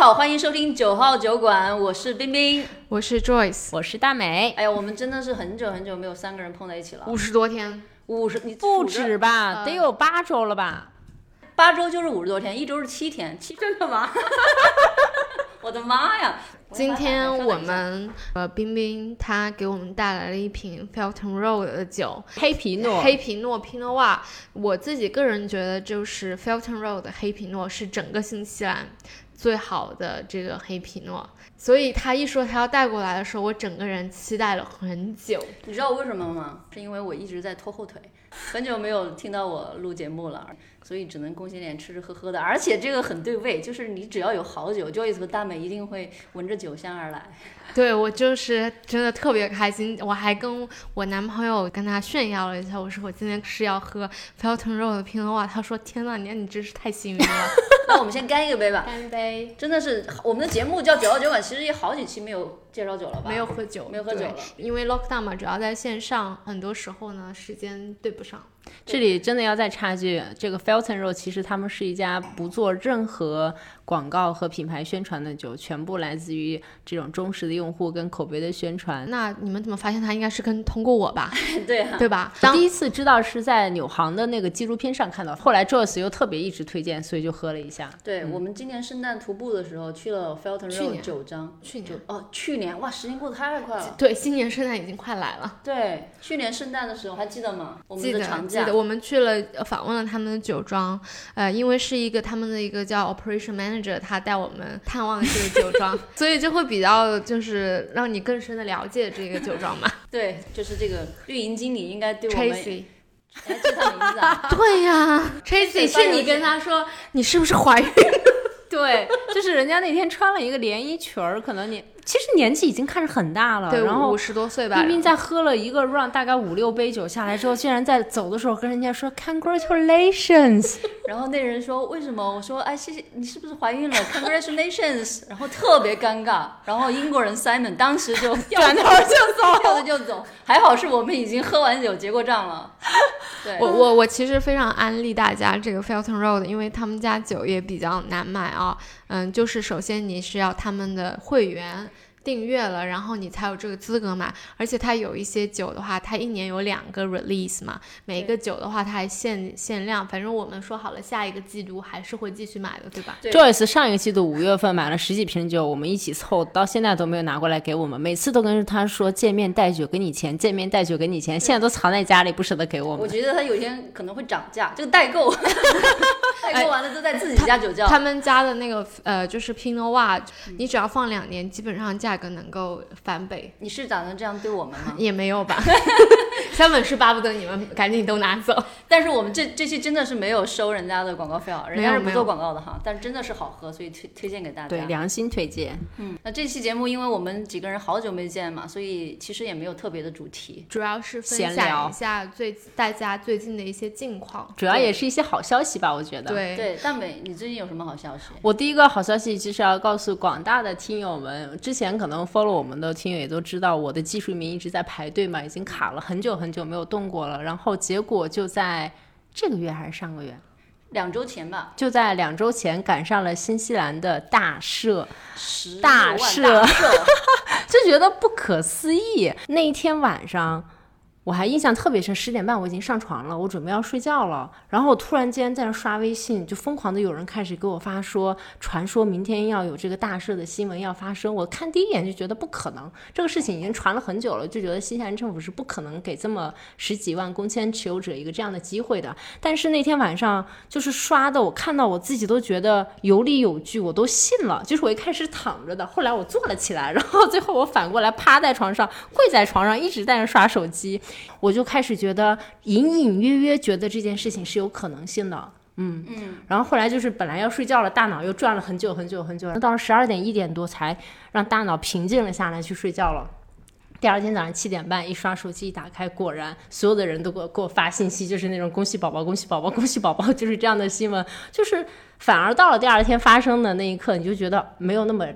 好，欢迎收听九号酒馆，我是冰冰。我是 Joyce，我是大美，哎呀，我们真的是很久很久没有三个人碰在一起了，五十多天，五十你不止吧，嗯得有八周了吧？八周就是五十多天，一周是七天，七真的吗？我的妈呀！今天我们呃冰冰她给我们带来了一瓶 Felton Road 的酒，黑皮诺，黑皮诺 Pinot Noir。我自己个人觉得，就是 Felton Road 的黑皮诺是整个新西兰最好的这个黑皮诺，所以他一说他要带过来的时候，我整个人期待了很久。你知道为什么吗？是因为我一直在拖后腿，很久没有听到我录节目了，所以只能贡献点吃吃喝喝的。而且这个很对味，就是你只要有好酒，Joyce 和大美一定会闻着酒香而来。对我就是真的特别开心，我还跟我男朋友跟他炫耀了一下，我说我今天是要喝 Felton Road 的 Pinot Noir，他说天呐，你你真是太幸运了。那我们先干一个杯吧。干杯！真的是我们的节目叫九幺九馆，其实也好几期没有介绍酒了吧？没有喝酒，没有喝酒了因为 lockdown 嘛，主要在线上，很多时候呢时间对不上。这里真的要再插句，这个 Felton Road 其实他们是一家不做任何广告和品牌宣传的酒，全部来自于这种忠实的用户跟口碑的宣传。那你们怎么发现他应该是跟通过我吧，对啊，对吧？当第一次知道是在纽航的那个纪录片上看到，后来 Joyce 又特别一直推荐，所以就喝了一下。对、我们今年圣诞徒步的时候去了 Felton 去九张，去年哦，去年哇，时间过得太快了。对新年圣诞已经快来了，对，去年圣诞的时候还记得吗？我们记得的长假记得，我们去了呃访问了他们的酒庄，呃，因为是一个他们的一个叫 operation manager，他带我们探望这个酒庄，所以就会比较就是让你更深的了解这个酒庄嘛。对，就是这个运营经理应该对我们，Tracy，名字啊？对呀，Tracy 是你跟他说你是不是怀孕？对，就是人家那天穿了一个连衣裙儿，可能年其实年纪已经看着很大了，对，然后五十多岁吧。冰冰在喝了一个 run 大概五六杯酒下来之后，竟然在走的时候跟人家说 congratulations，然后那人说为什么？我说哎，谢谢你是不是怀孕了？Congratulations！然后特别尴尬，然后英国人 Simon 当时就转头就走。跳着就走，还好是我们已经喝完酒结过账了。对，我我我其实非常安利大家这个 Felton Road，因为他们家酒也比较难买啊。嗯，就是首先你是要他们的会员。订阅了，然后你才有这个资格买。而且它有一些酒的话，它一年有两个 release 嘛，每一个酒的话它还限限量。反正我们说好了，下一个季度还是会继续买的，对吧？对 Joyce 上一个季度五月份买了十几瓶酒，我们一起凑，到现在都没有拿过来给我们。每次都跟他说见面带酒给你钱，见面带酒给你钱，现在都藏在家里不舍得给我们。我觉得他有一天可能会涨价，这个代购，代购完了都在自己家酒窖。他们家的那个呃，就是 Pinot Noir，你只要放两年，基本上价格能够翻倍。你是打算这样对我们吗？也没有吧，三本是巴不得你们赶紧都拿走。但是我们这这期真的是没有收人家的广告费啊，人家是不做广告的哈，但是真的是好喝，所以推推荐给大家。对，良心推荐。嗯，那这期节目因为我们几个人好久没见嘛，所以其实也没有特别的主题。主要是分享一下最大家最近的一些近况。主要也是一些好消息吧，我觉得。对，对，大美，你最近有什么好消息？我第一个好消息就是要告诉广大的听友们，之前可能 follow 我们的听友也都知道，我的技术名一直在排队嘛，已经卡了很久很久没有动过了。然后结果就在这个月还是上个月，两周前吧，就在两周前赶上了新西兰的大赦，大赦，就觉得不可思议。那一天晚上。我还印象特别深，十点半我已经上床了，我准备要睡觉了。然后我突然间在那刷微信，就疯狂的有人开始给我发说，传说明天要有这个大事的新闻要发生。我看第一眼就觉得不可能，这个事情已经传了很久了，就觉得新西兰政府是不可能给这么十几万工签持有者一个这样的机会的。但是那天晚上就是刷的，我看到我自己都觉得有理有据，我都信了。就是我一开始躺着的，后来我坐了起来，然后最后我反过来趴在床上，跪在床上，一直在那刷手机。我就开始觉得隐隐约约觉得这件事情是有可能性的。嗯嗯，然后后来就是本来要睡觉了，大脑又转了很久很久很久，到了十二点一点多才让大脑平静了下来去睡觉了。第二天早上七点半一刷手机一打开，果然所有的人都给我给我发信息，就是那种恭喜宝宝，恭喜宝宝，恭喜宝宝，就是这样的新闻。就是反而到了第二天发生的那一刻，你就觉得没有那么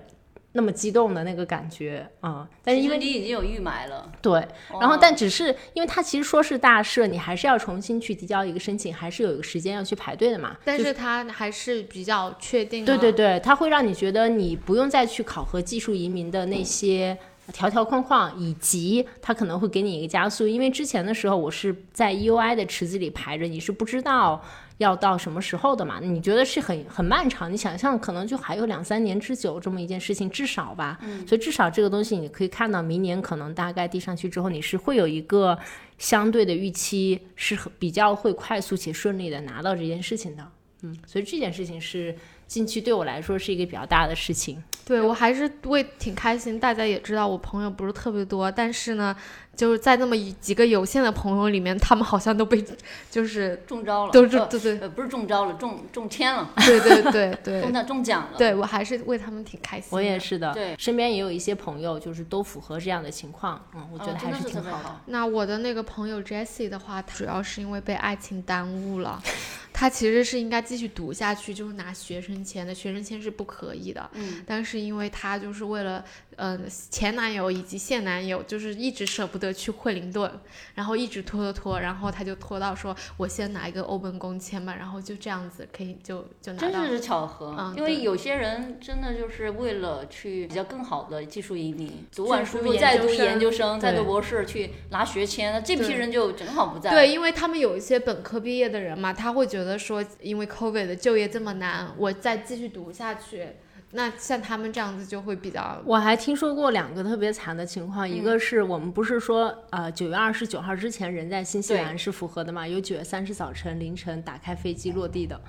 那么激动的那个感觉啊、但是因为你已经有预埋了，对，然后哦但只是因为它其实说是大赦，你还是要重新去提交一个申请，还是有一个时间要去排队的嘛。但是它还是比较确定。对对，对，它会让你觉得你不用再去考核技术移民的那些条条框框，以及它可能会给你一个加速。因为之前的时候，我是在 EUI 的池子里排着，你是不知道要到什么时候的嘛？你觉得是很很漫长，你想象可能就还有两三年之久这么一件事情，至少吧。所以至少这个东西你可以看到，明年可能大概递上去之后，你是会有一个相对的预期，是比较会快速且顺利的拿到这件事情的。嗯，所以这件事情是近期对我来说是一个比较大的事情。对我还是会挺开心。大家也知道我朋友不是特别多，但是呢，就是在那么一几个有限的朋友里面，他们好像都被就是中招了，都是呃对对呃不是中招了，中中签了，对对对 对中奖中奖了，对，我还是为他们挺开心的。我也是的，对身边也有一些朋友就是都符合这样的情况，嗯，我觉得还是挺好的。那我的那个朋友 Jessie 的话，主要是因为被爱情耽误了。他其实是应该继续读下去，就是拿学生签的，学生签是不可以的。嗯，但是因为他就是为了，呃，前男友以及现男友，就是一直舍不得去惠灵顿，然后一直拖拖拖，然后他就拖到说，我先拿一个欧本工签吧，然后就这样子可以就就拿到。真是巧合，嗯因为有些人真的就是为了去比较更好的技术移民，读完书读研再读研究生，再读博士去拿学签，那这批人就正好不在。对，因为他们有一些本科毕业的人嘛，他会觉得说，因为 COVID 的就业这么难，我再继续读下去，那像他们这样子就会比较我还听说过两个特别惨的情况，一个是我们不是说呃九月二十九号之前人在新西兰是符合的嘛？有九月三十早晨凌晨打开飞机落地的，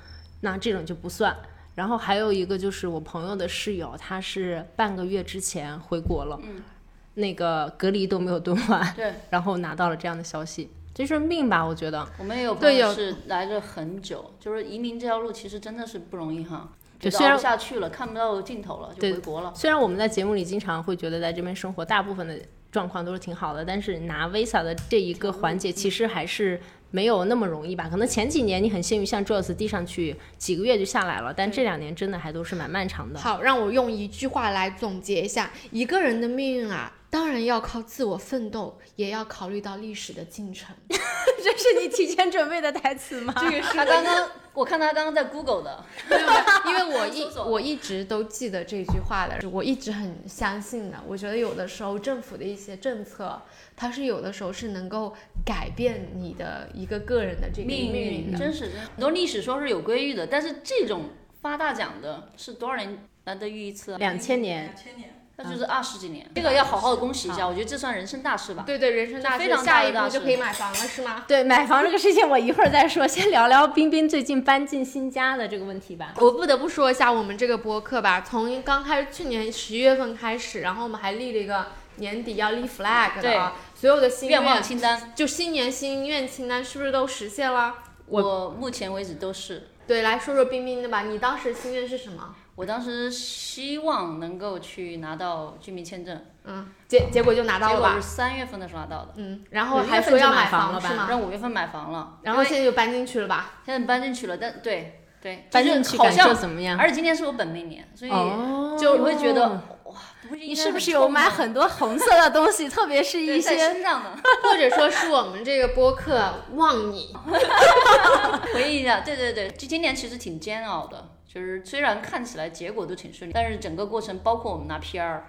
那这种就不算。然后还有一个就是我朋友的室友，他是半个月之前回国了，那个隔离都没有蹲完，对，然后拿到了这样的消息，这是命吧？我觉得。我们也有朋友是来了很久，就是移民这条路其实真的是不容易哈，对虽然觉得熬不下去了，看不到尽头了，就对回国了。虽然我们在节目里经常会觉得在这边生活大部分的状况都是挺好的，但是拿 visa 的这一个环节其实还是没有那么容易吧。可能前几年你很幸运，像 Joyce 递上去几个月就下来了，但这两年真的还都是蛮漫长的。好。让我用一句话来总结一下，一个人的命运啊，当然要靠自我奋斗，也要考虑到历史的进程。这是你提前准备的台词吗？这个是他刚刚，我看他刚刚在 Google 的，因为我一我一直都记得这句话的，我一直很相信的。我觉得有的时候政府的一些政策，它是有的时候是能够改变你的一个个人的这个命运的。真是很多历史说是有规律的，但是这种发大奖的是多少年难得遇一次啊？两千年，那就是二十几年，这个要好好的恭喜一下，我觉得这算人生大事吧。对对，人生大事，非常大下一步就可以买房了，是吗？对买房这个事情我一会儿再说，先聊聊冰冰最近搬进新家的这个问题吧。我不得不说一下我们这个播客吧，从刚开始去年十一月份开始，然后我们还立了一个年底要立 flag 的啊，所有的心愿望清单，就新年心愿清单是不是都实现了？我目前为止都是。对，来说说冰冰的吧，你当时心愿是什么？我当时希望能够去拿到居民签证，嗯，结结果就拿到了吧结果是？三月份的时候拿到的，嗯，然后还说要买买房了吧是吗？让五月份买房了，然后现在就搬进去了吧？现在搬进去了，但对对，搬就是进去感受好像，怎么样？而且今年是我本命年，所以哦就你会觉得哇，不是应你是不是有买很多红色的东西，特别是一些身上呢？或者说是我们这个播客忘你，回忆一下，对对对，就今年其实挺煎熬的，就是虽然看起来结果都挺顺利，但是整个过程，包括我们拿 PR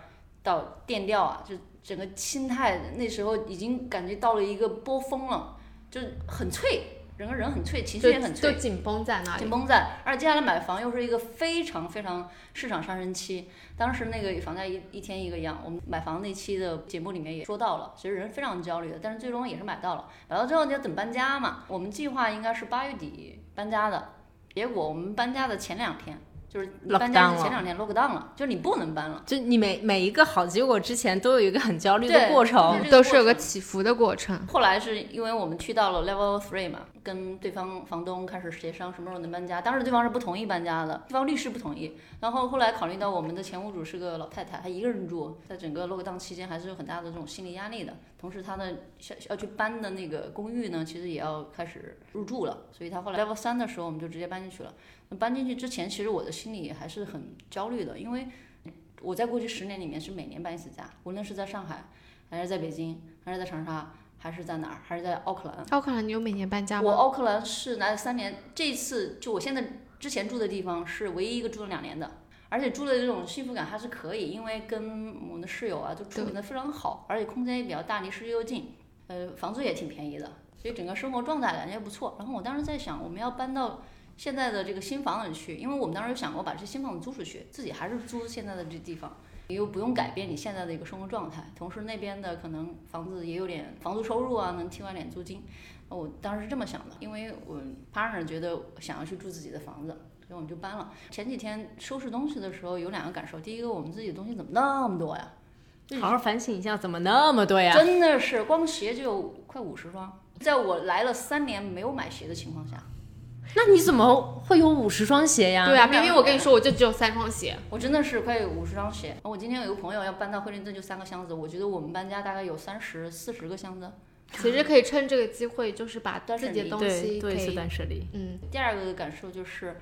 到电调啊，就整个心态那时候已经感觉到了一个波峰了，就是很脆，整个人很脆，情绪也很脆就。紧绷在那里紧。绷在，而且接下来买房又是一个非常非常市场上升期。当时那个房价一一天一个样，我们买房那期的节目里面也说到了，其实人非常焦虑的，但是最终也是买到了。买到之后你要等搬家嘛，我们计划应该是八月底搬家的，结果我们搬家的前两天，就是你搬家的前两天 lock down 了，就是你不能搬了。就你每每一个好结果之前都有一个很焦虑的对过程。都是有个起伏的过程。后来是因为我们去到了 level three 嘛，跟对方房东开始协商什么时候能搬家。当时对方是不同意搬家的，对方律师不同意。然后后来考虑到我们的前屋主是个老太太，她一个人住，在整个 lockdown 期间还是有很大的这种心理压力的。同时，她的要要去搬的那个公寓呢，其实也要开始入住了。所以她后来 level 三的时候，我们就直接搬进去了。那搬进去之前，其实我的心里还是很焦虑的，因为我在过去十年里面是每年搬一次家，无论是在上海，还是在北京，还是在长沙，还是在哪儿，还是在奥克兰。奥克兰，你有每年搬家吗？我奥克兰是来了三年，这次就我现在之前住的地方是唯一一个住了两年的，而且住的这种幸福感还是可以，因为跟我们的室友啊都处理的非常好，而且空间也比较大，离市区又近，呃，房租也挺便宜的，所以整个生活状态感觉也不错。然后我当时在想，我们要搬到现在的这个新房子里去，因为我们当时有想过把这新房子租出去，自己还是租现在的这地方。你又不用改变你现在的一个生活状态，同时那边的可能房子也有点房租收入啊，能替换点租金。我当时是这么想的，因为我 partner 觉得想要去住自己的房子，所以我们就搬了。前几天收拾东西的时候有两个感受，第一个我们自己的东西怎么那么多呀？好好反省一下，怎么那么多呀？真的是光鞋就有快五十双，在我来了三年没有买鞋的情况下，那你怎么会有五十双鞋呀？对啊，明明我跟你说，我就只有三双鞋。我真的是快有五十双鞋。我今天有个朋友要搬到惠灵顿，就三个箱子。我觉得我们搬家大概有三十四十个箱子。其实可以趁这个机会，就是把断舍离自己的东对西可对，断舍离。嗯，第二个感受就是，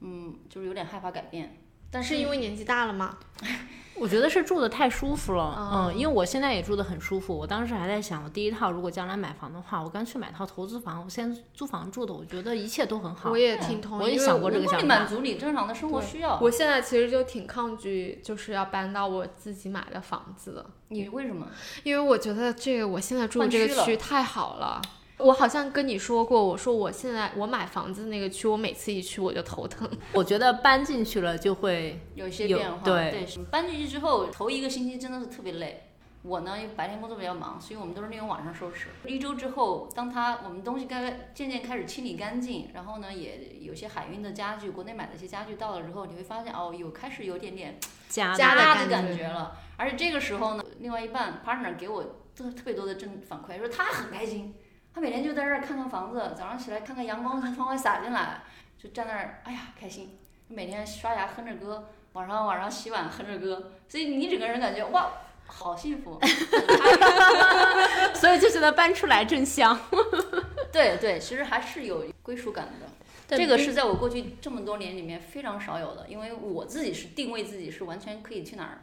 嗯，就是有点害怕改变。但是因为年纪大了吗？我觉得是住的太舒服了，哦嗯，因为我现在也住的很舒服。我当时还在想，我第一套如果将来买房的话，我干脆买套投资房。我现在租房住的，我觉得一切都很好。我也挺同意，我也因为想过这个想能够满。足你正常的生活需要。我现在其实就挺抗拒，就是要搬到我自己买的房子的，你为什么？因为我觉得这个我现在住的这个区太好了。我好像跟你说过，我说我现在我买房子那个区，我每次一去我就头疼。我觉得搬进去了就会有一些变化。对搬进去之后头一个星期真的是特别累。我呢，因为白天工作比较忙，所以我们都是利用晚上收拾。一周之后，当他我们东西该渐渐开始清理干净，然后呢，也有些海运的家具，国内买的一些家具到了之后，你会发现哦，有开始有点点家家的的感觉了。而且这个时候呢，另外一半 partner 给我特特别多的正反馈，说他很开心，他每天就在这儿看看房子，早上起来看看阳光从窗外洒进来，就站那儿，哎呀开心。每天刷牙哼着歌，晚上晚上洗碗哼着歌，所以你整个人感觉哇，好幸福。所以就觉得搬出来真香。对对，其实还是有归属感的。这个是在我过去这么多年里面非常少有的，因为我自己是定位自己是完全可以去哪儿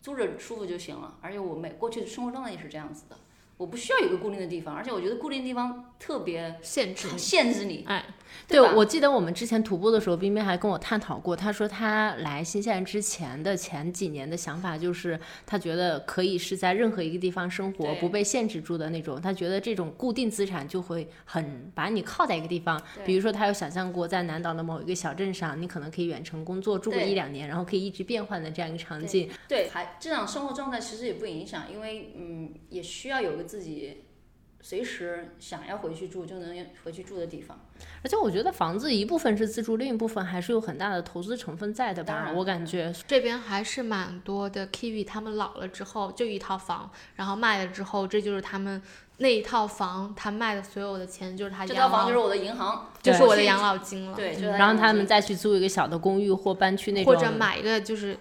租着舒服就行了，而且我每过去的生活状态也是这样子的，我不需要有一个固定的地方，而且我觉得固定地方特别限制。限制你，哎，对，吧我记得我们之前徒步的时候，冰冰还跟我探讨过，他说他来新西兰之前的前几年的想法就是，他觉得可以是在任何一个地方生活，不被限制住的那种。他觉得这种固定资产就会很把你靠在一个地方。比如说，他有想象过在南岛的某一个小镇上，你可能可以远程工作住个一两年，然后可以一直变换的这样一个场景。对，还这种生活状态其实也不影响，因为嗯，也需要有个自己随时想要回去住就能回去住的地方。而且我觉得房子一部分是自住，另一部分还是有很大的投资成分在的吧。我感觉这边还是蛮多的 Kiwi，他们老了之后就一套房，然后卖了之后，这就是他们那一套房，他卖的所有的钱就是他这，套房就是我的银行，就是我的养老金了。对，就是然后他们们再去租一个小的公寓或搬去那种或者买一个就是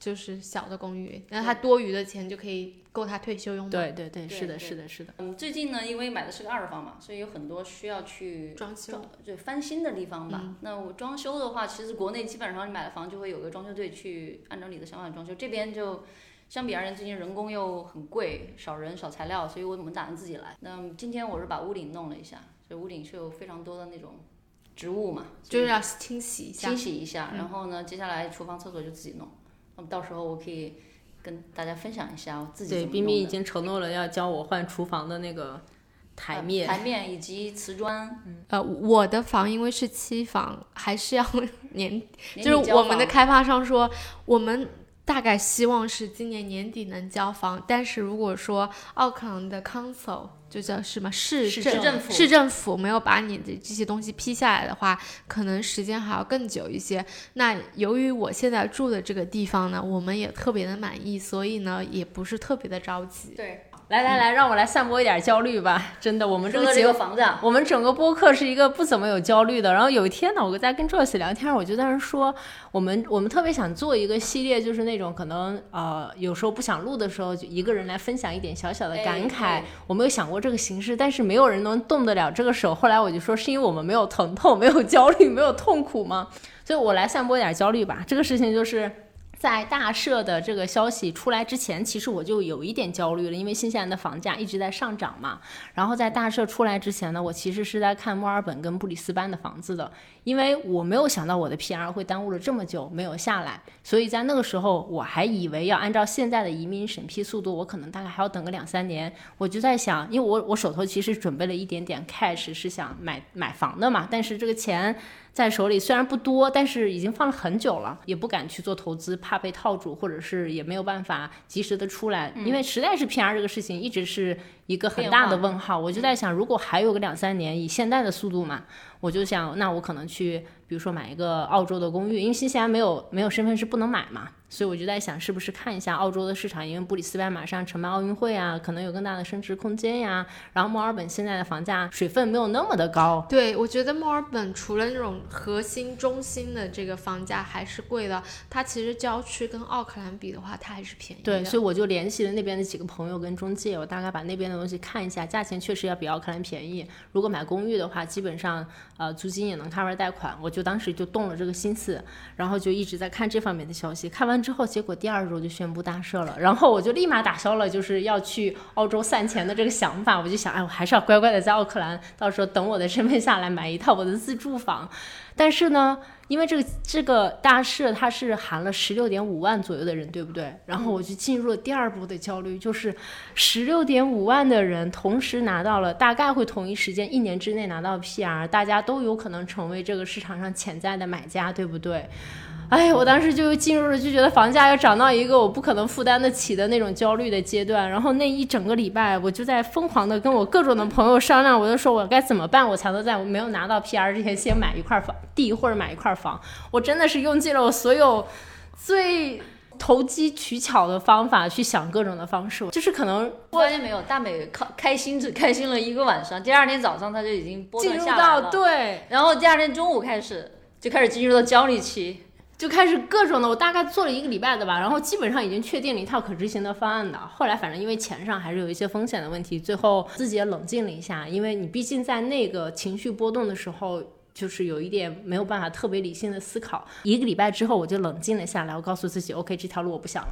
就是小的公寓，那他多余的钱就可以够他退休用的。对对对，是的，是的，是的。嗯，最近呢，因为买的是个二手房嘛，所以有很多需要去装修装就翻新的地方吧。嗯那我装修的话，其实国内基本上你买了房就会有个装修队去按照你的想法装修，这边就相比而言，最近人工又很贵，少人少材料，所以我们打算自己来。那今天我是把屋顶弄了一下，所以屋顶是有非常多的那种植物嘛，就是要清洗一下清。洗一下，然后呢，接下来厨房、厕所就自己弄。那么到时候我可以跟大家分享一下我自己对，冰冰已经承诺了要教我换厨房的那个台呃面。台面以及瓷砖，呃，我的房因为是期房，还是要 年，年就是我们的开发商说，我们大概希望是今年年底能交房，但是如果说奥克兰的 council 就叫什么市市政政府市政府没有把你的这些东西批下来的话，可能时间还要更久一些。那由于我现在住的这个地方呢，我们也特别的满意，所以呢，也不是特别的着急。对，来来来，让我来散播一点焦虑吧。真的，我们这个节目个房子啊，我们整个播客是一个不怎么有焦虑的。然后有一天呢，我在跟 Joyce 聊天，我就在那说，我们我们特别想做一个系列，就是那种可能呃有时候不想录的时候，就一个人来分享一点小小的感慨。哎我没有想过这个形式，但是没有人能动得了这个手。后来我就说，是因为我们没有疼痛，没有焦虑，没有痛苦吗？所以我来散播一点焦虑吧。这个事情就是。在大赦的这个消息出来之前，其实我就有一点焦虑了，因为新西兰的房价一直在上涨嘛。然后在大赦出来之前呢，我其实是在看墨尔本跟布里斯班的房子的，因为我没有想到我的 PR 会耽误了这么久没有下来，所以在那个时候我还以为要按照现在的移民审批速度，我可能大概还要等个两三年。我就在想，因为我我手头其实准备了一点点 cash，是想买买房的嘛，但是这个钱。在手里虽然不多，但是已经放了很久了，也不敢去做投资，怕被套住，或者是也没有办法及时的出来，因为实在是 PR 这个事情一直是一个很大的问号。我就在想，如果还有个两三年，以现在的速度嘛，我就想，那我可能去，比如说买一个澳洲的公寓，因为新西兰没有没有身份是不能买嘛。所以我就在想，是不是看一下澳洲的市场，因为布里斯班马上承办奥运会啊，可能有更大的升值空间呀。然后墨尔本现在的房价水分没有那么的高。对，我觉得墨尔本除了那种核心中心的这个房价还是贵的，它其实郊区跟奥克兰比的话，它还是便宜。对，所以我就联系了那边的几个朋友跟中介，我大概把那边的东西看一下，价钱确实要比奥克兰便宜。如果买公寓的话，基本上呃租金也能 cover 贷款。我就当时就动了这个心思，然后就一直在看这方面的消息。看完。之后，结果第二周就宣布大赦了，然后我就立马打消了就是要去澳洲散钱的这个想法。我就想，哎，我还是要乖乖的在奥克兰，到时候等我的身份下来，买一套我的自住房。但是呢，因为这个这个大赦它是含了十六点五万左右的人，对不对？然后我就进入了第二步的焦虑，就是十六点五万的人同时拿到了，大概会同一时间一年之内拿到 PR，大家都有可能成为这个市场上潜在的买家，对不对？哎，我当时就进入了就觉得房价要涨到一个我不可能负担得起的那种焦虑的阶段，然后那一整个礼拜我就在疯狂的跟我各种的朋友商量，我就说我该怎么办，我才能在我没有拿到 PR 之前先买一块房地或者买一块房。我真的是用尽了我所有最投机取巧的方法去想各种的方式，就是可能发现没有，大美开开心只开心了一个晚上，第二天早上他就已经波进入到对，然后第二天中午开始就开始进入到焦虑期。就开始各种的，我大概做了一个礼拜的吧，然后基本上已经确定了一套可执行的方案的。后来反正因为钱上还是有一些风险的问题，最后自己也冷静了一下，因为你毕竟在那个情绪波动的时候，就是有一点没有办法特别理性的思考。一个礼拜之后，我就冷静了下来，我告诉自己，OK，这条路我不想了。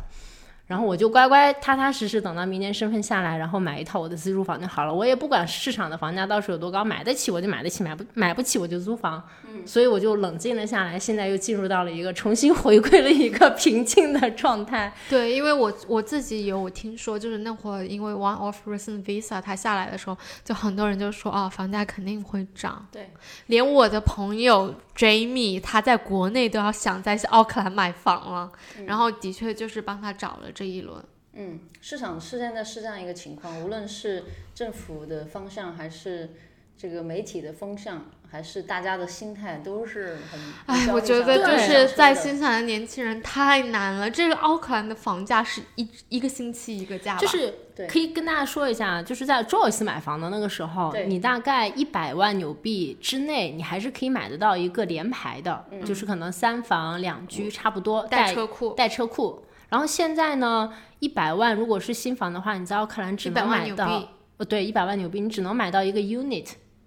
然后我就乖乖踏踏实实等到明年身份下来，然后买一套我的自住房就好了。我也不管市场的房价到时候有多高，买得起我就买得起，买不买不起我就租房。嗯，所以我就冷静了下来，现在又进入到了一个重新回归了一个平静的状态。对，因为我我自己有我听说，就是那会儿因为 One of Recent Visa 它下来的时候，就很多人就说啊，房价肯定会涨。对，连我的朋友 Jamie 他在国内都要想在奥克兰买房了，然后的确就是帮他找了。这一轮，嗯，市场是现在是这样一个情况，无论是政府的方向，还是这个媒体的风向，还是大家的心态，都是很。哎，我觉得就是在新西兰的年轻人太难了。这个奥克兰的房价是一一个星期一个价，就是可以跟大家说一下，就是在 Joyce 买房的那个时候，你大概一百万纽币之内，你还是可以买得到一个联排的，就是可能三房两居差不多，带车库，带车库。然后现在呢，一百万如果是新房的话，你在奥克兰只能买到，呃，对，一百万纽币，你只能买到一个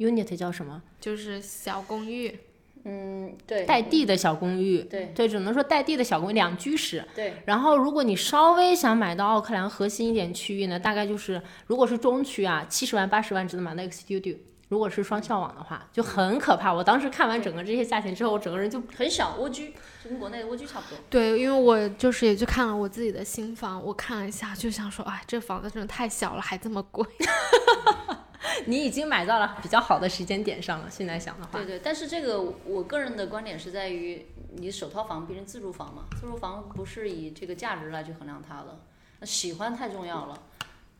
unit，unit 叫什么？就是小公寓，嗯，对，带地的小公寓，对，对，只能说带地的小公寓，两居室，对。然后如果你稍微想买到奥克兰核心一点区域呢，大概就是，如果是中区啊，七十万八十万只能买到一个 studio。如果是双校网的话，就很可怕。我当时看完整个这些价钱之后，我整个人就很小蜗居，就跟国内的蜗居差不多。对，因为我就是也去看了我自己的新房，我看了一下，就想说，哎，这房子真的太小了，还这么贵。你已经买到了比较好的时间点上了，现在想的话。对对，但是这个我个人的观点是在于，你首套房变成自住房嘛，自住房不是以这个价值来去衡量它的，那喜欢太重要了。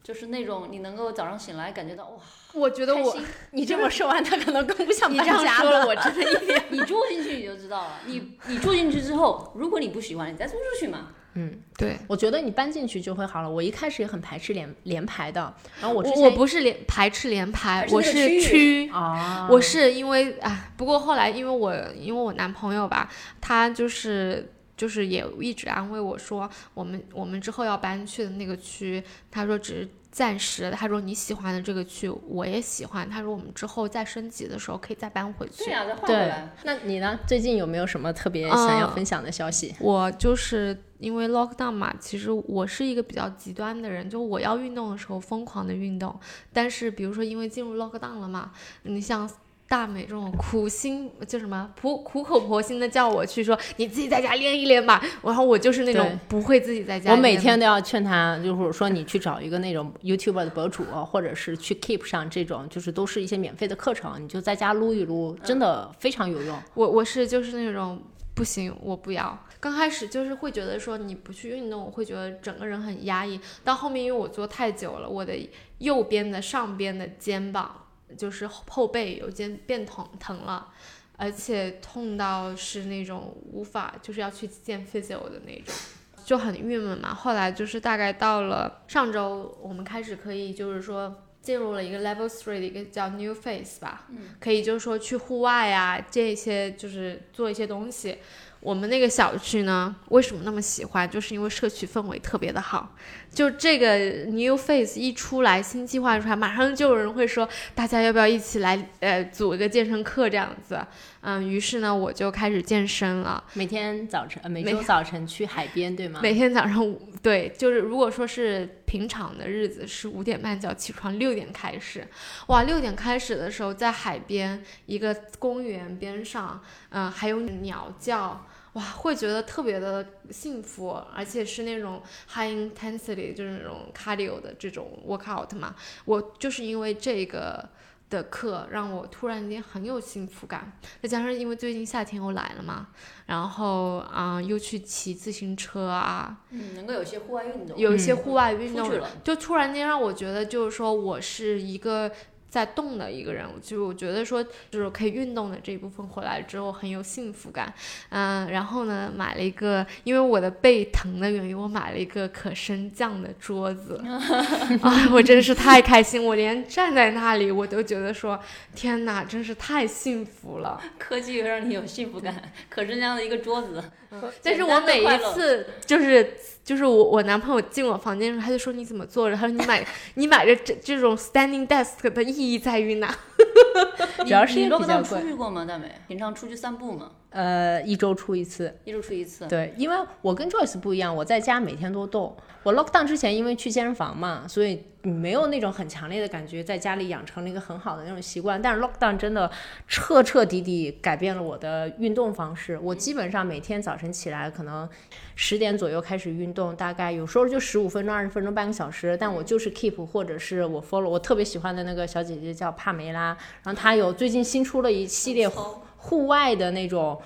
就是那种你能够早上醒来感觉到哇，我觉得我你这么说完，他可能更不想搬家了。我真的一点，你住进去你就知道了。你你住进去之后，如果你不喜欢，你再租出去嘛。嗯，对，我觉得你搬进去就会好了。我一开始也很排斥连连排的，然后我我不是连排斥连排，我是区啊，我是因为啊，不过后来因为我因为我男朋友吧，他就是。就是也一直安慰我说，我们我们之后要搬去的那个区，他说只是暂时。他说你喜欢的这个区，我也喜欢。他说我们之后再升级的时候可以再搬回去。对呀，再换回来。那你呢？最近有没有什么特别想要分享的消息？我就是因为 lockdown 嘛，其实我是一个比较极端的人，就我要运动的时候疯狂的运动，但是比如说因为进入 lockdown 了嘛，你像大美这种苦心就什么苦苦口婆心的叫我去说你自己在家练一练吧，然后我就是那种不会自己在家我每天都要劝他，就是说你去找一个那种 YouTube 的博主，或者是去 Keep 上这种，就是都是一些免费的课程，你就在家撸一撸，真的非常有用。我我是就是那种不行，我不要。刚开始就是会觉得说你不去运动，我会觉得整个人很压抑。到后面因为我坐太久了，我的右边的上边的肩膀就是后背有肩变疼疼了，而且痛到是那种无法就是要去见 physio 的那种。就很郁闷嘛，后来就是大概到了上周，我们开始可以就是说进入了一个 level three 的一个叫 new phase 吧，可以就是说去户外啊，这些就是做一些东西。我们那个小区呢，为什么那么喜欢？就是因为社区氛围特别的好。就这个 new phase 一出来，新计划出来，马上就有人会说，大家要不要一起来呃组一个健身课这样子？嗯，于是呢，我就开始健身了。每天早晨，呃、每每周早晨去海边，对吗？每天早上五对，就是如果说是平常的日子，是五点半就要起床，六点开始。哇，六点开始的时候，在海边一个公园边上，嗯、还有鸟叫。哇，会觉得特别的幸福，而且是那种 high intensity，就是那种 cardio 的这种 workout 嘛。我就是因为这个的课，让我突然间很有幸福感。再加上因为最近夏天又来了嘛，然后啊、又去骑自行车啊，嗯，能够有些户外运动，有一些户外运动就突然间让我觉得，就是说我是一个在动的一个人，就是我觉得说，就是可以运动的这一部分回来之后很有幸福感，嗯、然后呢，买了一个，因为我的背疼的原因，我买了一个可升降的桌子，啊，我真是太开心，我连站在那里我都觉得说，天哪，真是太幸福了。科技会让你有幸福感，可升降的一个桌子，但是我每一次就是就是我我男朋友进我房间时候，他就说你怎么坐着？他说你买 你买着这这种 standing desk 的意义在于哪？你 主要是你因为比较 lockdown 出去过吗？大美，平常出去散步吗？呃，一周出一次。一周出一次。对，因为我跟 Joyce 不一样，我在家每天都动。我 lockdown 之前，因为去健身房嘛，所以你没有那种很强烈的感觉，在家里养成了一个很好的那种习惯。但是 lockdown 真的彻彻底底改变了我的运动方式。我基本上每天早晨起来，可能十点左右开始运动，大概有时候就十五分钟、二十分钟、半个小时。但我就是 keep 或者是我 follow 我特别喜欢的那个小姐姐叫帕梅拉，然后他有最近新出了一系列户外的那种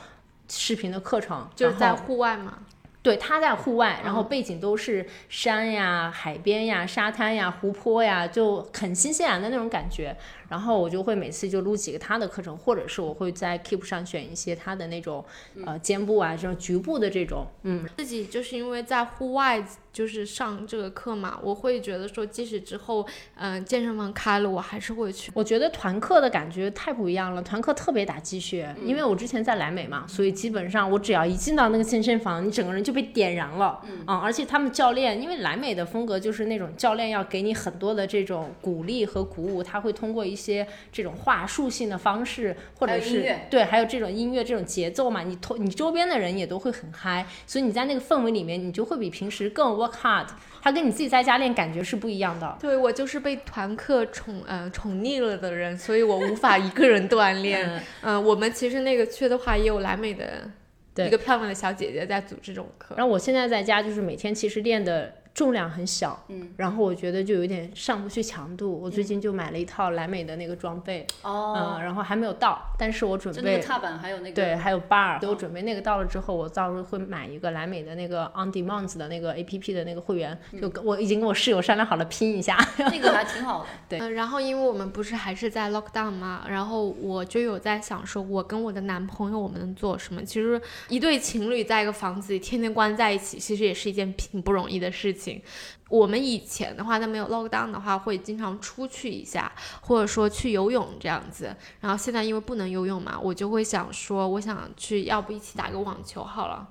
视频的课程，就是在户外嘛。对，他在户外，然后嗯背景都是山呀、海边呀、沙滩呀、湖泊呀，就很新鲜感的那种感觉。然后我就会每次就录几个他的课程，或者是我会在 Keep 上选一些他的那种呃肩部啊这种局部的这种，嗯，自己就是因为在户外就是上这个课嘛，我会觉得说，即使之后嗯、健身房开了，我还是会去。我觉得团课的感觉太不一样了，团课特别打鸡血，因为我之前在莱美嘛，所以基本上我只要一进到那个健身房，你整个人就被点燃了，嗯。而且他们教练，因为莱美的风格就是那种教练要给你很多的这种鼓励和鼓舞，他会通过一些这种话术性的方式，或者是对，还有这种音乐这种节奏嘛，你同你周边的人也都会很嗨，所以你在那个氛围里面，你就会比平时更 work hard，它跟你自己在家练感觉是不一样的。对我就是被团课宠呃宠溺了的人，所以我无法一个人锻炼。嗯嗯、我们其实那个区的话，也有蓝美的对一个漂亮的小姐姐在组织这种课。然后我现在在家就是每天其实练的重量很小，嗯，然后我觉得就有点上不去强度。我最近就买了一套莱美的那个装备，哦，嗯，然后还没有到，但是我准备。那个踏板还有那个对，还有 bar，所以我哦准备那个到了之后，我到时候会买一个莱美的那个 on demand 的那个 A P P 的那个会员，就跟我已经跟我室友商量好了拼一下。那个还挺好的。对嗯、然后因为我们不是还是在 lockdown 嘛，然后我就有在想说，我跟我的男朋友我们能做什么？其实一对情侣在一个房子里天天关在一起，其实也是一件挺不容易的事情。我们以前的话，在没有 lockdown 的话，会经常出去一下，或者说去游泳这样子。然后现在因为不能游泳嘛，我就会想说，我想去，要不一起打个网球好了。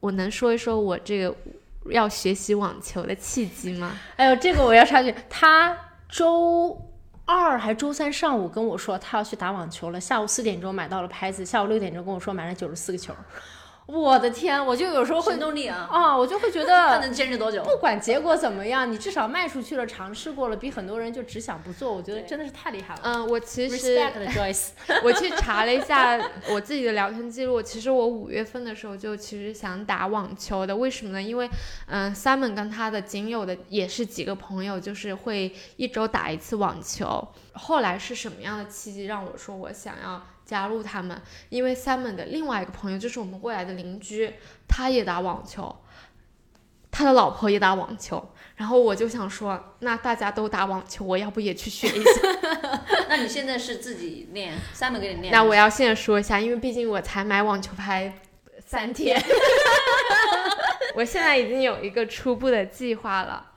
我能说一说我这个要学习网球的契机吗？哎呦，这个我要插句，他周二还周三上午跟我说他要去打网球了，下午四点钟买到了拍子，下午六点钟跟我说买了九十四个球。我的天，我就有时候会行动力啊，啊，我就会觉得。他能坚持多久？不管结果怎么样，你至少卖出去了，尝试过了，比很多人就只想不做，我觉得真的是太厉害了。嗯，我其实 Joyce，我去查了一下 我自己的聊天记录，其实我五月份的时候就其实想打网球的，为什么呢？因为嗯，Simon 跟他的仅有的也是几个朋友，就是会一周打一次网球。后来是什么样的契机让我说我想要加入他们？因为 Simon 的另外一个朋友就是我们未来的邻居，他也打网球，他的老婆也打网球。然后我就想说，那大家都打网球，我要不也去学一下？那你现在是自己练，Simon 给你练？那我要现在说一下，因为毕竟我才买网球拍三天，我现在已经有一个初步的计划了。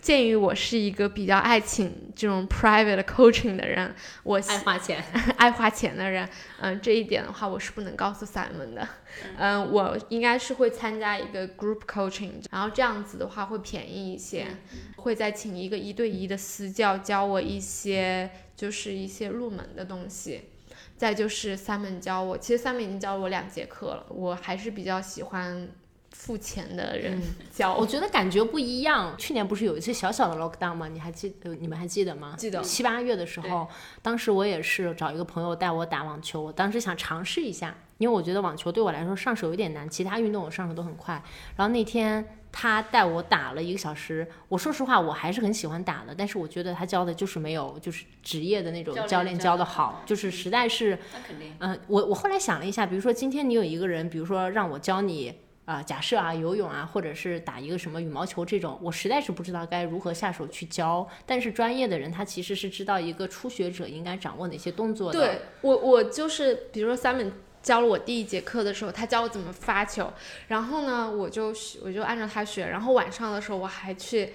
鉴于我是一个比较爱请这种 private coaching 的人，我爱花钱。爱花钱的人，嗯、这一点的话我是不能告诉 Simon 的。嗯、我应该是会参加一个 group coaching，然后这样子的话会便宜一些，会再请一个一对一的私教教我一些就是一些入门的东西。再就是 Simon 教我，其实 Simon 已经教我两节课了，我还是比较喜欢付钱的人教我觉得感觉不一样。去年不是有一次小小的 lockdown 吗？你还记呃你们还记得吗？记得七八月的时候，当时我也是找一个朋友带我打网球，我当时想尝试一下，因为我觉得网球对我来说上手有点难，其他运动我上手都很快。然后那天他带我打了一个小时，我说实话我还是很喜欢打的，但是我觉得他教的就是没有就是职业的那种教练教的好，就是实在是。嗯，我我后来想了一下，比如说今天你有一个人，比如说让我教你啊、假设啊游泳啊，或者是打一个什么羽毛球这种，我实在是不知道该如何下手去教。但是专业的人他其实是知道一个初学者应该掌握哪些动作的。对我，我就是比如说 Simon 教了我第一节课的时候，他教我怎么发球，然后呢，我就我就按照他学，然后晚上的时候我还去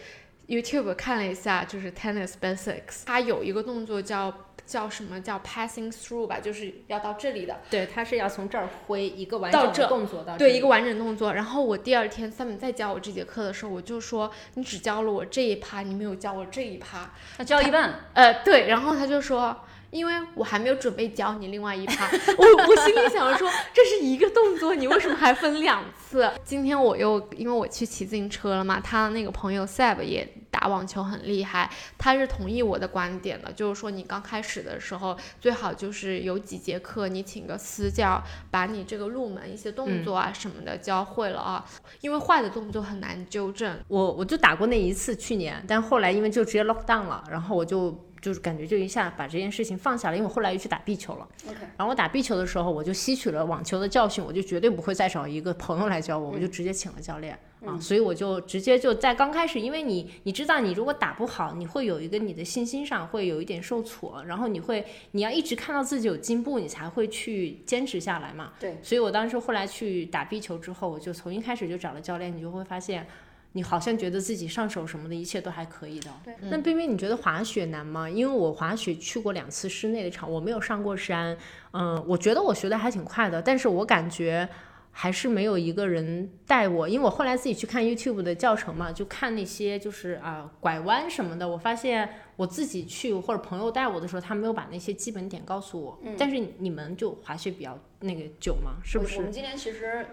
YouTube 看了一下，就是 Tennis Basics，他有一个动作叫叫什么叫 Passing Through 吧，就是要到这里的，对，他是要从这儿挥一个完整动作的对一个完整动作。然后我第二天 Simon 再教我这节课的时候，我就说你只教了我这一趴，你没有教我这一趴。他教一半，呃，对，然后他就说，因为我还没有准备教你另外一趴，我我心里想说，这是一个动作，你为什么还分两次？今天我又因为我去骑自行车了嘛，他那个朋友 Seb 也打网球很厉害，他是同意我的观点的，就是说你刚开始的时候最好就是有几节课你请个私教，把你这个入门一些动作啊什么的教会了啊，因为坏的动作很难纠正。我我就打过那一次，去年，但后来因为就直接 lock down 了，然后我就就是感觉就一下把这件事情放下了，因为我后来又去打壁球了。OK 然后我打壁球的时候，我就吸取了网球的教训，我就绝对不会再找一个朋友来教我，我就直接请了教练。啊，所以我就直接就在刚开始，因为你你知道，你如果打不好，你会有一个你的信心上会有一点受挫，然后你会你要一直看到自己有进步，你才会去坚持下来嘛。对，所以我当时后来去打壁球之后，我就从一开始就找了教练，你就会发现。你好像觉得自己上手什么的一切都还可以的。对那冰冰，你觉得滑雪难吗？因为我滑雪去过两次室内的场，我没有上过山。嗯，我觉得我学的还挺快的，但是我感觉还是没有一个人带我，因为我后来自己去看 YouTube 的教程嘛，就看那些就是啊、拐弯什么的，我发现我自己去或者朋友带我的时候，他没有把那些基本点告诉我。但是你们就滑雪比较那个久吗？是不是？我我们今年其实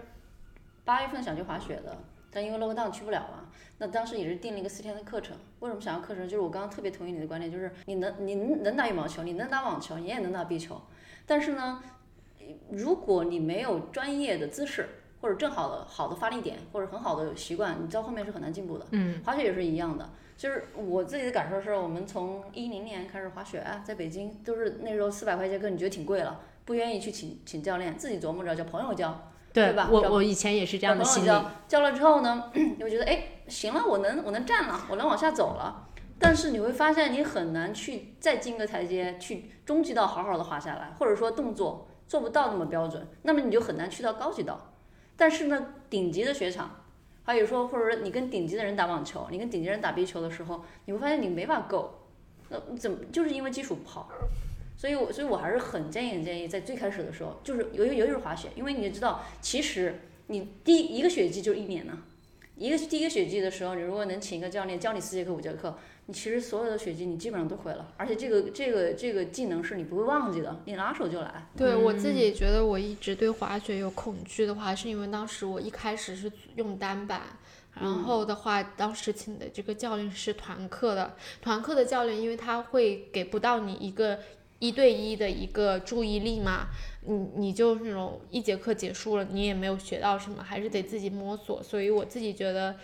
八月份想去滑雪的，但因为 lockdown 去不了了。那当时也是定了一个四天的课程。为什么想要课程？就是我刚刚特别同意你的观点，就是你能你能打羽毛球，你能打网球，你也能打壁球。但是呢，如果你没有专业的姿势，或者正好的好的发力点，或者很好的习惯，你到后面是很难进步的。嗯，滑雪也是一样的。就是我自己的感受是，我们从一零年开始滑雪，啊，在北京都是那时候四百块钱课，你觉得挺贵了，不愿意去请请教练，自己琢磨着叫朋友教。对吧我我以前也是这样的心理。找朋友教教了之后呢，你会觉得哎，行了，我能我能站了，我能往下走了。但是你会发现你很难去再进个台阶，去中级道好好的滑下来，或者说动作做不到那么标准，那么你就很难去到高级道。但是呢，顶级的雪场，还有说或者说你跟顶级的人打网球，你跟顶级人打壁球的时候，你会发现你没法够，那怎么就是因为基础不好。所以我，所以我还是很建议、很建议，在最开始的时候，就是尤尤其是滑雪，因为你知道，其实你第一一个雪季就一年呢，一个第一个雪季的时候，你如果能请一个教练教你四节课五节课，你其实所有的雪季你基本上都会了，而且这个这个这个技能是你不会忘记的，你拿手就来。对我自己觉得，我一直对滑雪有恐惧的话，是因为当时我一开始是用单板，然后的话，当时请的这个教练是团课的，团课的教练，因为他会给不到你一个一对一的一个注意力嘛，你你就那种一节课结束了，你也没有学到什么，还是得自己摸索，所以我自己觉得，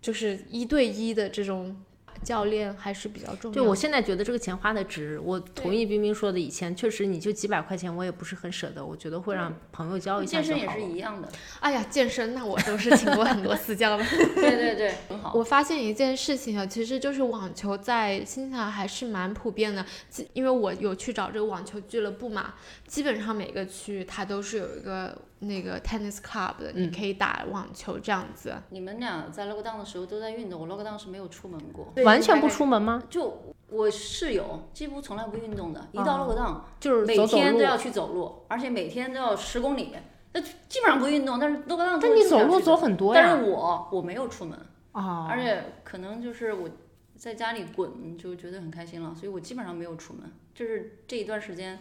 就是一对一的这种教练还是比较重要。对我现在觉得这个钱花的值，我同意冰冰说的，以前确实你就几百块钱，我也不是很舍得，我觉得会让朋友教一下健身也。是一样的，哎呀，健身那我都是请过很多私教的。对对对，很好。我发现一件事情啊，其实就是网球在新西兰还是蛮普遍的，基因为我有去找这个网球俱乐部嘛，基本上每个区它都是有一个那个 tennis club 的，你可以打网球这样子。你们俩在 lockdown 的时候都在运动，我 lockdown 是没有出门过，完全不出门吗？就我室友几乎从来不运动的，一到 lockdown、就是每天都。要去走路，而且每天都要十公里，那基本上不运动。但是 lockdown 但你走路走很，多呀。但是我我没有出门，啊，而且可能就是我在家里滚就觉得很开心了，所以我基本上没有出门，就是这一段时间。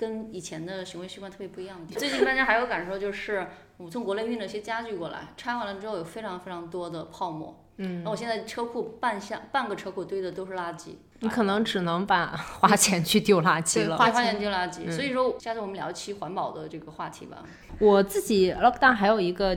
跟以前的行为习惯特别不一样。最近大家还有感受就是，我从国内运了一些家具过来，拆完了之后有非常非常多的泡沫。嗯，然后我现在车库半下半个车库堆的都是垃圾。你可能只能把 花钱去丢垃圾了。对花花钱钱丢垃圾，所以说下次我们聊一期环保的这个话题吧。我自己 lockdown 还有一个，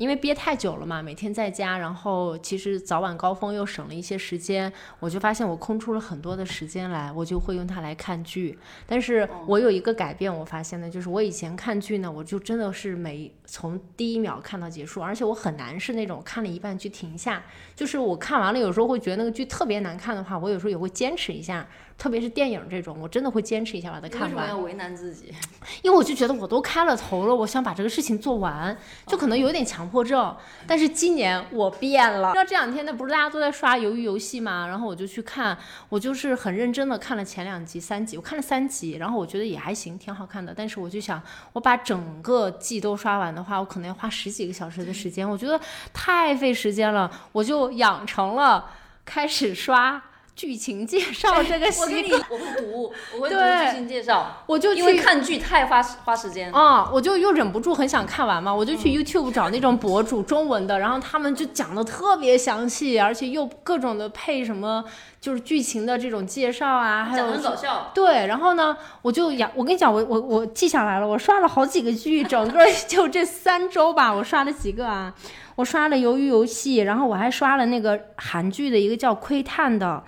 因为憋太久了嘛，每天在家，然后其实早晚高峰又省了一些时间，我就发现我空出了很多的时间来，我就会用它来看剧。但是我有一个改变，我发现呢，就是我以前看剧呢，我就真的是每从第一秒看到结束，而且我很难是那种看了一半剧停下，就是我看完了，有时候会觉得那个剧特别难看的话，我有时候也会坚持一下。特别是电影这种，我真的会坚持一下把它看完。为什么要为难自己？因为我就觉得我都开了头了，我想把这个事情做完，就可能有点强迫症。但是今年我变了，知道这两天那不是大家都在刷鱿鱼游戏嘛，然后我就去看，我就是很认真的看了前两集、三集，我看了三集，然后我觉得也还行，挺好看的。但是我就想，我把整个季都刷完的话，我可能要花十几个小时的时间，我觉得太费时间了，我就养成了开始刷。剧情介绍 这个我习惯，给你，我会读，我会读对剧情介绍，我就因为看剧太花花时间。啊、我就又忍不住很想看完嘛，我就去 YouTube 找那种博主中文的，然后他们就讲的特别详细，而且又各种的配什么就是剧情的这种介绍啊，还有很搞笑，对，然后呢，我就呀，我跟你讲，我我我记下来了，我刷了好几个剧，整个 就这三周吧，我刷了几个啊？我刷了《鱿鱼游戏》，然后我还刷了那个韩剧的一个叫《窥探》的。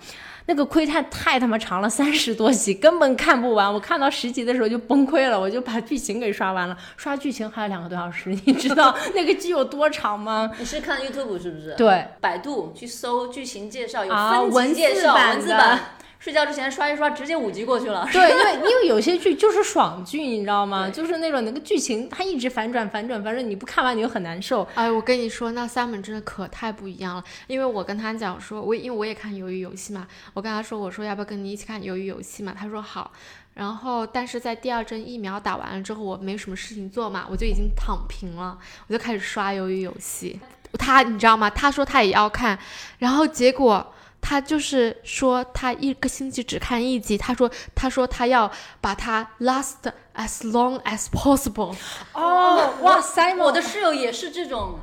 那个《窥探》太他妈长了，三十多集，根本看不完。我看到十集的时候就崩溃了，我就把剧情给刷完了。刷剧情还有两个多小时，你知道那个剧有多长吗？你是看 YouTube 是不是？对，百度去搜剧情介绍，有啊分文字级介绍、文字版。睡觉之前刷一刷，直接五集过去了。对，因为 因为有些剧就是爽剧，你知道吗？就是那种那个剧情它一直反转反转反转，你不看完你就很难受。哎，我跟你说，那 Simon 真的可太不一样了。因为我跟他讲说，我因为我也看鱿鱼游戏嘛，我跟他说，我说要不要跟你一起看鱿鱼游戏嘛？他说好。然后，但是在第二针疫苗打完了之后，我没什么事情做嘛，我就已经躺平了，我就开始刷鱿鱼游戏。他你知道吗？他说他也要看，然后结果。他就是说，他一个星期只看一集。他说，他说他要把它 last as long as possible。哦，哇塞，我的室友也是这种。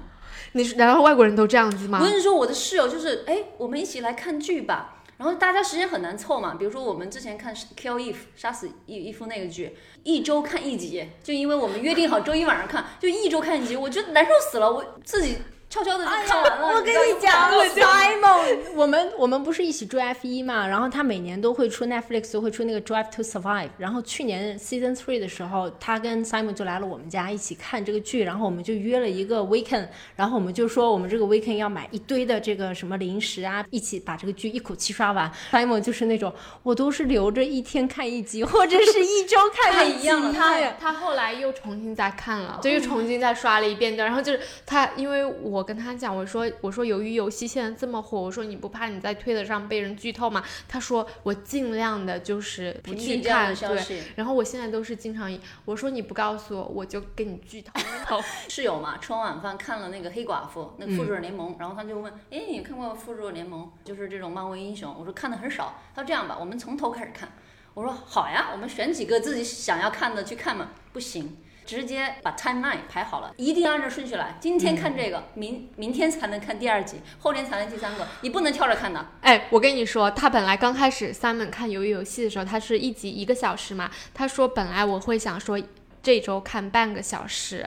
你是难道外国人都这样子吗我？跟你说，我的室友就是，哎，我们一起来看剧吧。然后大家时间很难凑嘛，比如说我们之前看《Kill Eve》杀死伊伊夫那个剧，一周看一集，就因为我们约定好周一晚上看，就一周看一集，我觉得难受死了，我自己悄悄的就看完了。我跟你讲，Simon，我们我们不是一起追 F 一嘛，然后他每年都会出 Netflix 都会出那个 Drive to Survive，然后去年 Season Three 的时候，他跟 Simon 就来了我们家一起看这个剧，然后我们就约了一个 weekend，然后我们就说我们这个 weekend 要买一堆的这个什么零食啊，一起把这个剧一口气刷完。Simon 就是那种我都是留着一天看一集，或者是一周看太一集。一样了他 他后来又重新再看了，就又重新再刷了一遍的。然后就是他，因为我我跟他讲，我说我说由于游戏现在这么火，我说你不怕你在推特上被人剧透吗？他说我尽量的就是不去看，消息。然后我现在都是经常，我说你不告诉我，我就给你剧透。室友嘛，吃完晚饭看了那个黑寡妇，那个复仇者联盟，然后他就问，哎，你看过复仇者联盟？就是这种漫威英雄。我说看的很少。他说这样吧，我们从头开始看。我说好呀，我们选几个自己想要看的去看嘛。不行，直接把 timeline 排好了，一定按照顺序来。今天看这个，明明天才能看第二集，后天才能第三个，你不能跳着看的。哎，我跟你说，他本来刚开始 Simon 看鱿鱼游戏的时候，他是一集一个小时嘛。他说本来我会想说这周看半个小时，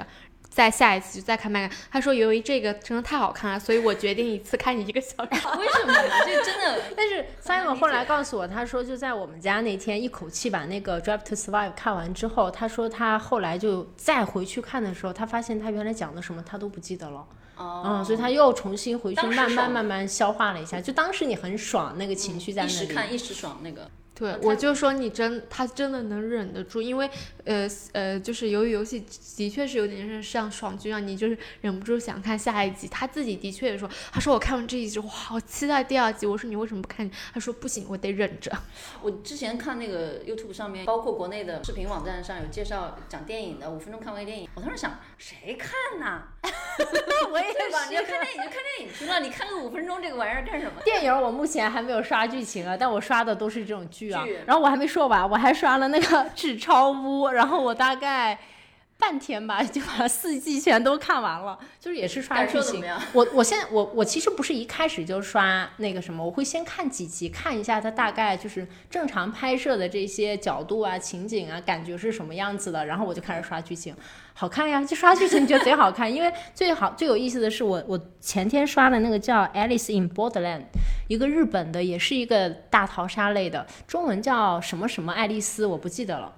再下一次就再看半个。他说由于这个真的太好看了，所以我决定一次看一个小时。为什么呢？这真的 但是 Simon 后来告诉我，他说就在我们家那天一口气把那个《Drive to Survive》看完之后，他说他后来就再回去看的时候，他发现他原来讲的什么他都不记得了。哦，嗯，所以他又重新回去慢慢慢慢消化了一下。就当时你很爽，那个情绪在那里。时看一时爽那个。对，我就说你真，他真的能忍得住，因为呃呃，就是由于游戏的确是有点是像爽剧一样，你就是忍不住想看下一集。他自己的确也说，他说我看完这一集，哇，好期待第二集。我说你为什么不看？他说不行，我得忍着。我之前看那个 YouTube 上面，包括国内的视频网站上有介绍讲电影的，五分钟看完一电影。我当时想，谁看呐？我也对吧？你要看电影就看电影去了，你看个五分钟这个玩意儿干什么？电影我目前还没有刷剧情啊，但我刷的都是这种剧啊剧。然后我还没说完，我还刷了那个《纸钞屋》，然后我大概半天吧 就把四季全都看完了，就是也是刷剧情？我我现在我我其实不是一开始就刷那个什么，我会先看几集，看一下它大概就是正常拍摄的这些角度啊、情景啊，感觉是什么样子的，然后我就开始刷剧情，好看呀，就刷剧情觉得贼好看。因为最好最有意思的是我我前天刷的那个叫《Alice in Borderland》，一个日本的，也是一个大逃杀类的，中文叫什么什么爱丽丝，我不记得了。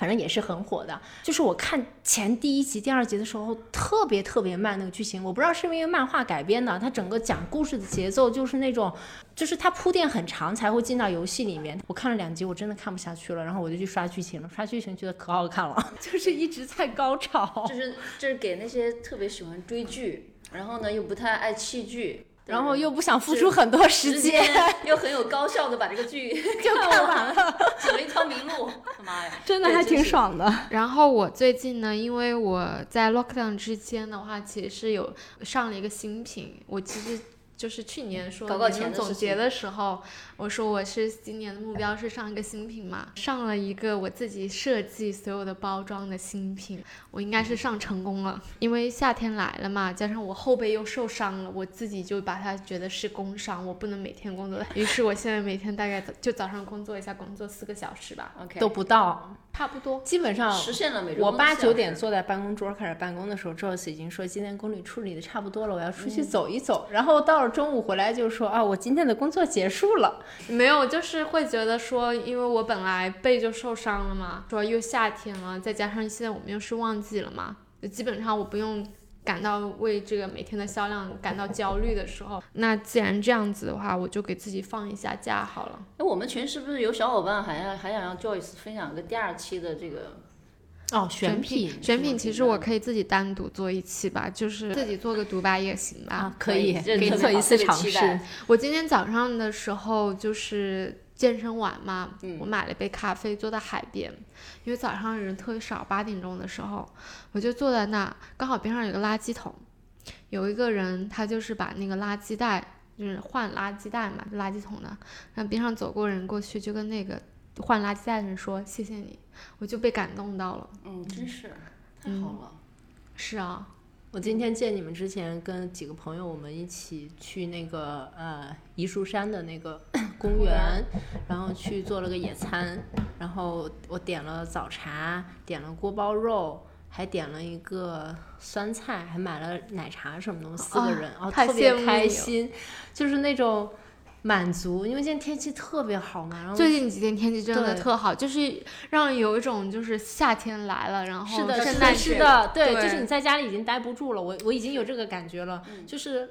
反正也是很火的，就是我看前第一集、第二集的时候特别特别慢，那个剧情我不知道是因为漫画改编的，它整个讲故事的节奏就是那种，就是它铺垫很长才会进到游戏里面。我看了两集，我真的看不下去了，然后我就去刷剧情了，刷剧情觉得可好看了，就是一直在高潮就。是就是给那些特别喜欢追剧，然后呢又不太爱弃剧，然后又不想付出很多时时间，又很有高效的把这个剧 就看完了，走了一条明路。妈呀，真的还挺爽的。然后我最近呢，因为我在 lockdown 之间的话，其实是有上了一个新品。我其实就是去年说搞搞年总结的时候，我说我是今年的目标是上一个新品嘛，上了一个我自己设计所有的包装的新品，我应该是上成功了。因为夏天来了嘛，加上我后背又受伤了，我自己就把它觉得是工伤，我不能每天工作。于是我现在每天大概就早上工作一下，工作四个小时吧，OK，都不到，差不多。基本上实现了每周我八九点坐在办公桌开始办公的时候，Joyce 已经说今天公里处理的差不多了，我要出去走一走。然后到了中午回来就说啊，我今天的工作结束了。没有，就是会觉得说，因为我本来背就受伤了嘛，说又夏天了，再加上现在我们又是旺季了嘛，就基本上我不用感到为这个每天的销量感到焦虑的时候，那既然这样子的话，我就给自己放一下假好了。哎，我们群是不是有小伙伴还要还想让 Joyce 分享个第二期的这个？哦，选品品选品其实我可以自己单独做一期吧，就是自己做个独白也行吧。啊，可可以以，可以做一次尝试。我今天早上的时候就是健身完嘛，我买了一杯咖啡，坐在海边，因为早上人特别少，八点钟的时候，我就坐在那，刚好边上有个垃圾桶，有一个人他就是把那个垃圾袋，就是换垃圾袋嘛，垃圾桶的，然后边上走过人过去，就跟那个换垃圾袋的人说谢谢你，我就被感动到了。嗯，真是太好了。是啊，我今天见你们之前，跟几个朋友我们一起去那个呃宜树山的那个 公园，然后去做了个野餐，然后我点了早茶，点了锅包肉，还点了一个酸菜，还买了奶茶什么东西四个啊人，然后特别开心，就是那种满足，因为今天天气特别好嘛，然后最近几天天气真的特好，就是让人有一种就是夏天来了，然后是的，是的，对，对。就是你在家里已经待不住了，我我已经有这个感觉了，嗯。就是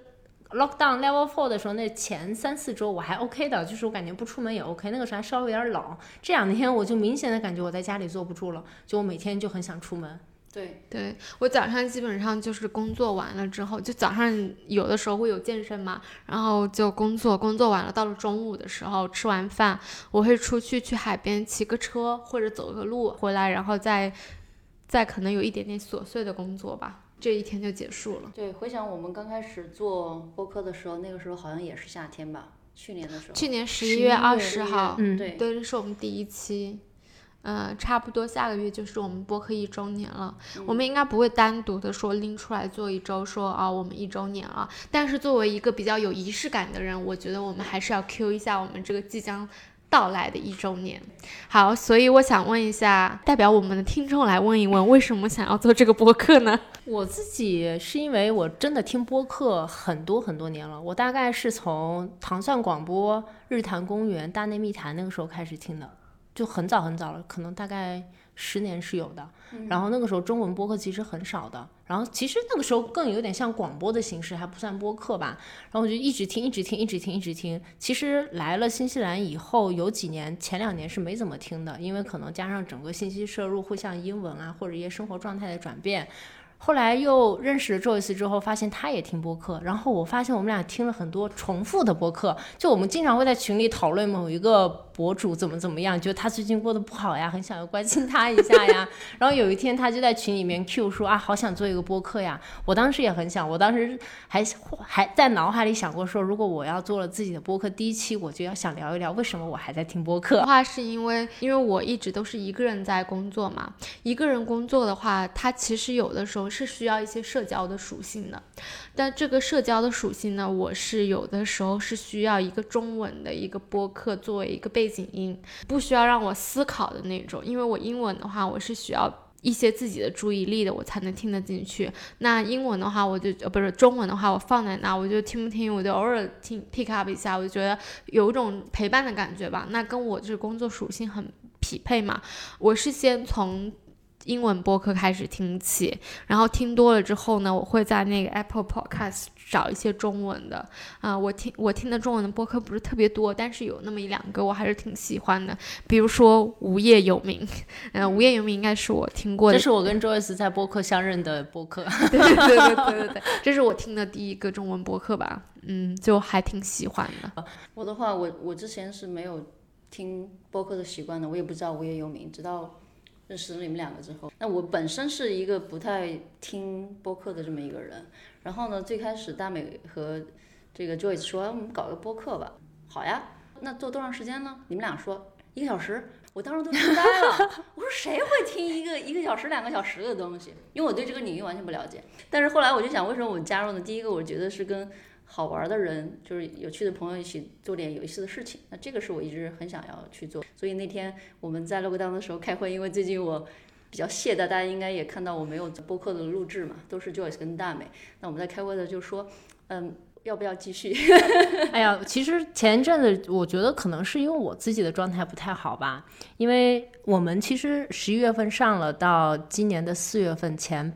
lockdown level four 的时候，那前三四周我还 OK 的，就是我感觉不出门也 OK，那个时候还稍微有点冷，这两天我就明显的感觉我在家里坐不住了，就我每天就很想出门。对，对我早上基本上就是工作完了之后，就早上有的时候会有健身嘛，然后就工作，工作完了到了中午的时候吃完饭，我会出去去海边骑个车或者走个路回来，然后再再可能有一点点琐碎的工作吧，这一天就结束了。对，回想我们刚开始做播客的时候，那个时候好像也是夏天吧，去年的时候。去年十一月二十号，嗯对。对，这是我们第一期，呃，差不多下个月就是我们播客一周年了。我们应该不会单独的说拎出来做一周，说啊我们一周年啊。但是作为一个比较有仪式感的人，我觉得我们还是要 Q 一下我们这个即将。到来的一周年，好，所以我想问一下，代表我们的听众来问一问，为什么想要做这个播客呢？我自己是因为我真的听播客很多很多年了，我大概是从糖蒜广播、日坛公园、大内密谈那个时候开始听的，就很早很早了，可能大概十年是有的。然后那个时候中文播客其实很少的，然后其实那个时候更有点像广播的形式，还不算播客吧。然后我就一直听，一直听，一直听，一直听。其实来了新西兰以后，有几年前两年是没怎么听的，因为可能加上整个信息摄入会像英文啊，或者一些生活状态的转变。后来又认识了 Joyce 之后，发现他也听播客，然后我发现我们俩听了很多重复的播客，就我们经常会在群里讨论某一个博主怎么怎么样，觉得他最近过得不好呀，很想要关心他一下呀。然后有一天他就在群里面 Q 说啊，好想做一个播客呀。我当时也很想，我当时还还在脑海里想过说，如果我要做了自己的播客，第一期我就要想聊一聊为什么我还在听播客。话是因为，因为我一直都是一个人在工作嘛。一个人工作的话，他其实有的时候是需要一些社交的属性的。但这个社交的属性呢，我是有的时候是需要一个中文的一个播客作为一个背景音，不需要让我思考的那种。因为我英文的话，我是需要。一些自己的注意力的，我才能听得进去。那英文的话，我就呃不是中文的话，我放在那，我就听不听，我就偶尔听 pick up 一下，我就觉得有一种陪伴的感觉吧。那跟我这工作属性很匹配嘛。我是先从英文播客开始听起，然后听多了之后呢，我会在那个 Apple Podcast 找一些中文的。啊、我听我听的中文的播客不是特别多，但是有那么一两个我还是挺喜欢的，比如说《无业游民》，嗯、无业游民》应该是我听过的。这是我跟 Joyce 在播客相认的播客。对对对对对对。对，这是我听的第一个中文播客吧，嗯，就还挺喜欢的。我的话，我我之前是没有听播客的习惯的，我也不知道无业游民，直到认识了你们两个之后。那我本身是一个不太听播客的这么一个人，然后呢，最开始大美和这个 Joyce 说，我们搞个播客吧，好呀，那做多长时间呢？你们俩说一个小时。我当时都惊呆了，我说谁会听一个一个小时、两个小时的东西？因为我对这个领域完全不了解。但是后来我就想，为什么我加入呢？第一个，我觉得是跟好玩的人，就是有趣的朋友一起做点有意思的事情。那这个是我一直很想要去做。所以那天我们在 logo 当的时候开会，因为最近我比较懈怠，大家应该也看到我没有播客的录制嘛，都是 Joyce 跟大美。那我们在开会的就说，嗯。要不要继续？哎呀，其实前一阵子我觉得可能是因为我自己的状态不太好吧，因为我们其实十一月份上了，到今年的四月份前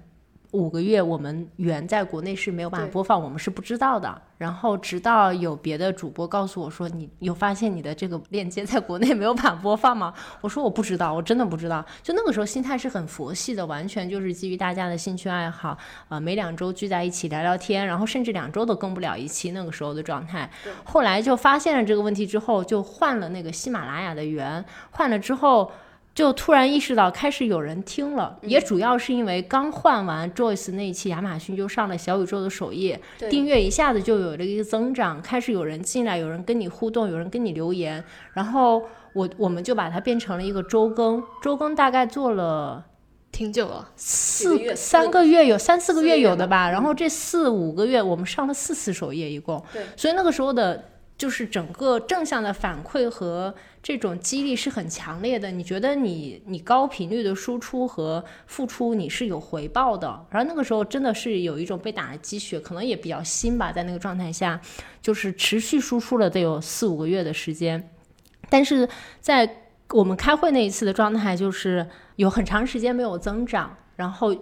五个月，我们原在国内是没有办法播放，我们是不知道的。然后直到有别的主播告诉我说，你有发现你的这个链接在国内没有办法播放吗？我说我不知道，我真的不知道。就那个时候心态是很佛系的，完全就是基于大家的兴趣爱好，呃，每两周聚在一起聊聊天，然后甚至两周都更不了一期，那个时候的状态。后来就发现了这个问题之后，就换了那个喜马拉雅的源，换了之后。就突然意识到开始有人听了，也主要是因为刚换完 Joyce 那一期，亚马逊就上了小宇宙的首页，订阅一下子就有了一个增长，开始有人进来，有人跟你互动，有人跟你留言，然后我我们就把它变成了一个周更，周更大概做了挺久了，四三个月有三四个月月有的吧吧，然后这四五个月我们上了四次首页一共，对，所以那个时候的。就是整个正向的反馈和这种激励是很强烈的。你觉得你你高频率的输出和付出你是有回报的，然后那个时候真的是有一种被打了鸡血，可能也比较新吧，在那个状态下，就是持续输出了得有四五个月的时间，但是在我们开会那一次的状态，就是有很长时间没有增长，然后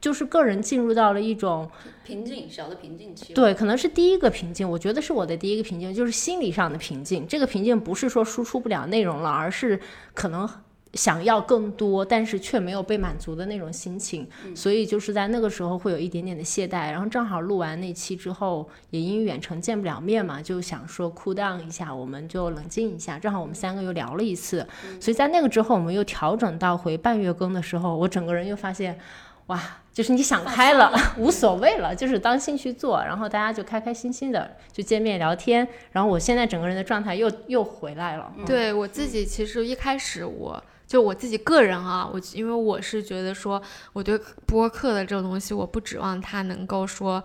就是个人进入到了一种瓶颈，小的瓶颈期。对，可能是第一个瓶颈，我觉得是我的第一个瓶颈，就是心理上的瓶颈。这个瓶颈不是说输出不了内容了，而是可能想要更多，但是却没有被满足的那种心情，所以就是在那个时候会有一点点的懈怠。然后正好录完那期之后，也因为远程见不了面嘛，就想说 cool down 一下，我们就冷静一下。正好我们三个又聊了一次，所以在那个之后，我们又调整到回半月更的时候，我整个人又发现，哇，就是你想开了，无所谓了，就是当兴趣做，然后大家就开开心心的就见面聊天。然后我现在整个人的状态又又回来了。对我自己，其实一开始我。就我自己个人啊，我因为我是觉得说，我对播客的这种东西，我不指望它能够说。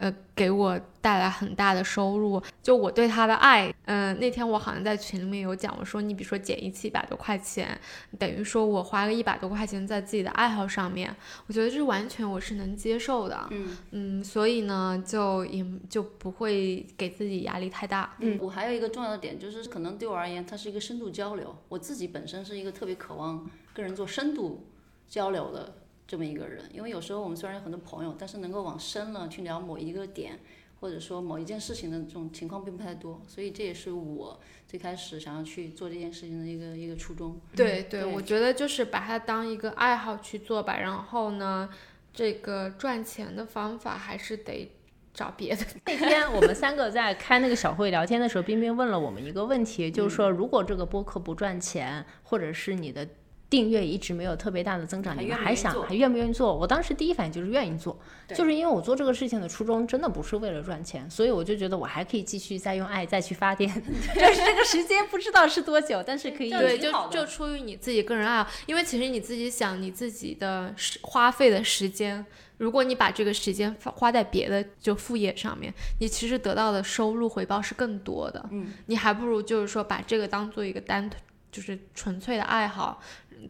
呃，给我带来很大的收入，就我对他的爱。嗯，那天我好像在群里面有讲，我说你比如说减一期一百多块钱，等于说我花个一百多块钱在自己的爱好上面，我觉得这完全我是能接受的。嗯嗯，所以呢，就也就不会给自己压力太大。嗯，我还有一个重要的点就是，可能对我而言，它是一个深度交流。我自己本身是一个特别渴望跟人做深度交流的。这么一个人，因为有时候我们虽然有很多朋友，但是能够往深了去聊某一个点，或者说某一件事情的这种情况并不太多，所以这也是我最开始想要去做这件事情的一个一个初衷。对对，我觉得就是把它当一个爱好去做吧，然后呢，这个赚钱的方法还是得找别的。那天我们三个在开那个小会聊天的时候，冰冰问了我们一个问题，就是说如果这个播客不赚钱，或者是你的。订阅一直没有特别大的增长，你们还想还愿不愿意做？我当时第一反应就是愿意做，就是因为我做这个事情的初衷真的不是为了赚钱，所以我就觉得我还可以继续再用爱再去发电，就是这个时间不知道是多久，但是可以对，就就出于你自己个人爱好，因为其实你自己想你自己的时花费的时间，如果你把这个时间花在别的就副业上面，你其实得到的收入回报是更多的。嗯，你还不如就是说把这个当做一个单就是纯粹的爱好。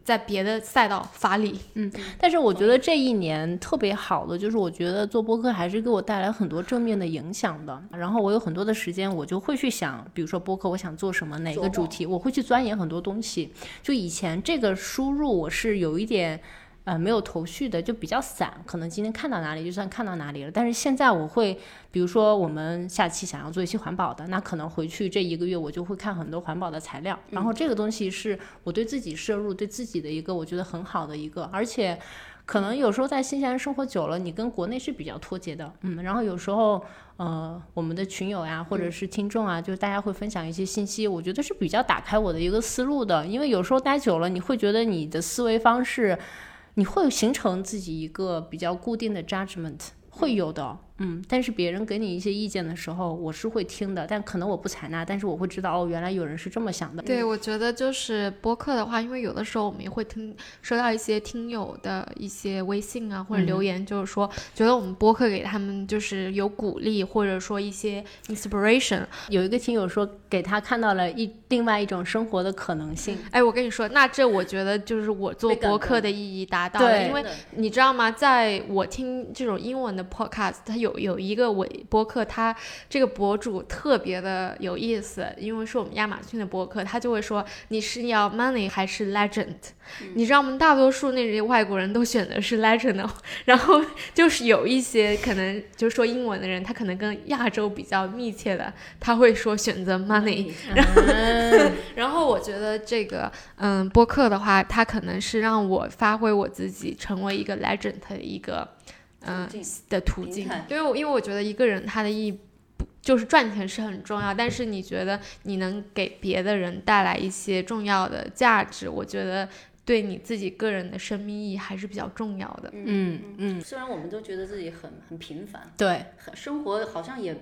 在别的赛道发力，嗯，但是我觉得这一年特别好的就是，我觉得做播客还是给我带来很多正面的影响的。然后我有很多的时间，我就会去想，比如说播客我想做什么，哪个主题，我会去钻研很多东西。就以前这个输入我是有一点。呃，没有头绪的就比较散，可能今天看到哪里就算看到哪里了。但是现在我会，比如说我们下期想要做一期环保的，那可能回去这一个月我就会看很多环保的材料。然后这个东西是我对自己摄入、对自己的一个我觉得很好的一个，而且可能有时候在新西兰生活久了，你跟国内是比较脱节的，嗯。然后有时候呃，我们的群友呀，或者是听众啊，就大家会分享一些信息，我觉得是比较打开我的一个思路的。因为有时候待久了，你会觉得你的思维方式。你会形成自己一个比较固定的 judgment，会有的。嗯，但是别人给你一些意见的时候，我是会听的，但可能我不采纳，但是我会知道哦，原来有人是这么想的。对，我觉得就是播客的话，因为有的时候我们也会听收到一些听友的一些微信啊或者留言，就是说觉得我们播客给他们就是有鼓励，或者说一些 inspiration。有一个听友说给他看到了一另外一种生活的可能性。哎，我跟你说，那这我觉得就是我做播客的意义达到了，因为你知道吗？在我听这种英文的 podcast，它有。有一个我播客，他这个博主特别的有意思，因为是我们亚马逊的播客，他就会说你是要 money 还是 legend？你知道我们？大多数那些外国人都选的是 legend，然后就是有一些可能就是说英文的人，他可能跟亚洲比较密切的，他会说选择 money。然后，然后我觉得这个嗯播客的话，它可能是让我发挥我自己，成为一个 legend 的一个。嗯的途径，因为我因为我觉得一个人他的意义不就是赚钱是很重要，但是你觉得你能给别的人带来一些重要的价值，我觉得对你自己个人的生命意义还是比较重要的。嗯嗯，虽然我们都觉得自己很很平凡，对，生活好像也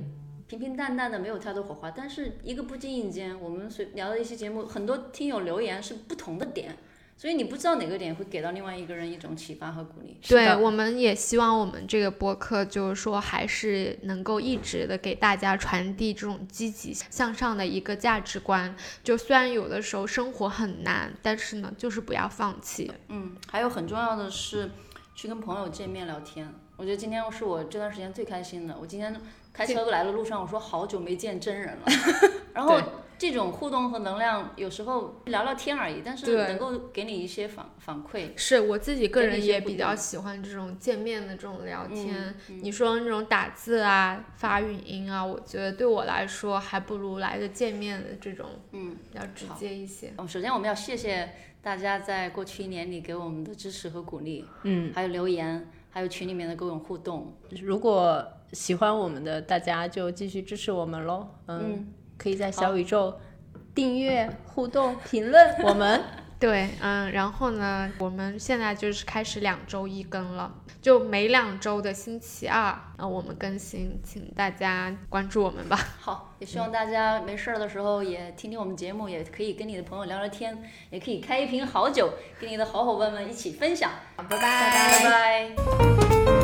平平淡淡的，没有太多火花，但是一个不经意间，我们随聊的一些节目，很多听友留言是不同的点。所以你不知道哪个点会给到另外一个人一种启发和鼓励。对，我们也希望我们这个播客就是说，还是能够一直的给大家传递这种积极向上的一个价值观。就虽然有的时候生活很难，但是呢，就是不要放弃。嗯，还有很重要的是，去跟朋友见面聊天。我觉得今天是我这段时间最开心的。我今天开车来的路上，我说好久没见真人了。然后这种互动和能量有时候聊聊天而已，但是能够给你一些反反馈。是我自己个人也比较喜欢这种见面的这种聊天。嗯你说那种打字啊、发语音啊，我觉得对我来说还不如来个见面的这种嗯，要直接一些。嗯首先我们要谢谢大家在过去一年里给我们的支持和鼓励，嗯，还有留言，还有群里面的各种互动。如果喜欢我们的大家就继续支持我们喽。嗯，嗯，可以在小宇宙订阅、互动、评论 我们。对，嗯，然后呢，我们现在就是开始两周一更了，就每两周的星期二，啊，我们更新，请大家关注我们吧。好，也希望大家没事儿的时候也听听我们节目，也可以跟你的朋友聊聊天，也可以开一瓶好酒，跟你的好伙伴们一起分享。好拜拜拜拜。